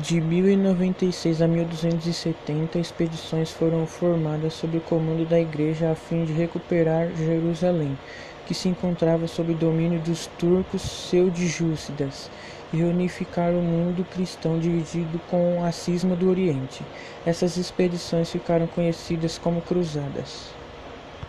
De 1096 a 1270, expedições foram formadas sob o comando da Igreja a fim de recuperar Jerusalém, que se encontrava sob domínio dos turcos seljúcidas, e reunificar o mundo cristão dividido com a cisma do Oriente. Essas expedições ficaram conhecidas como cruzadas.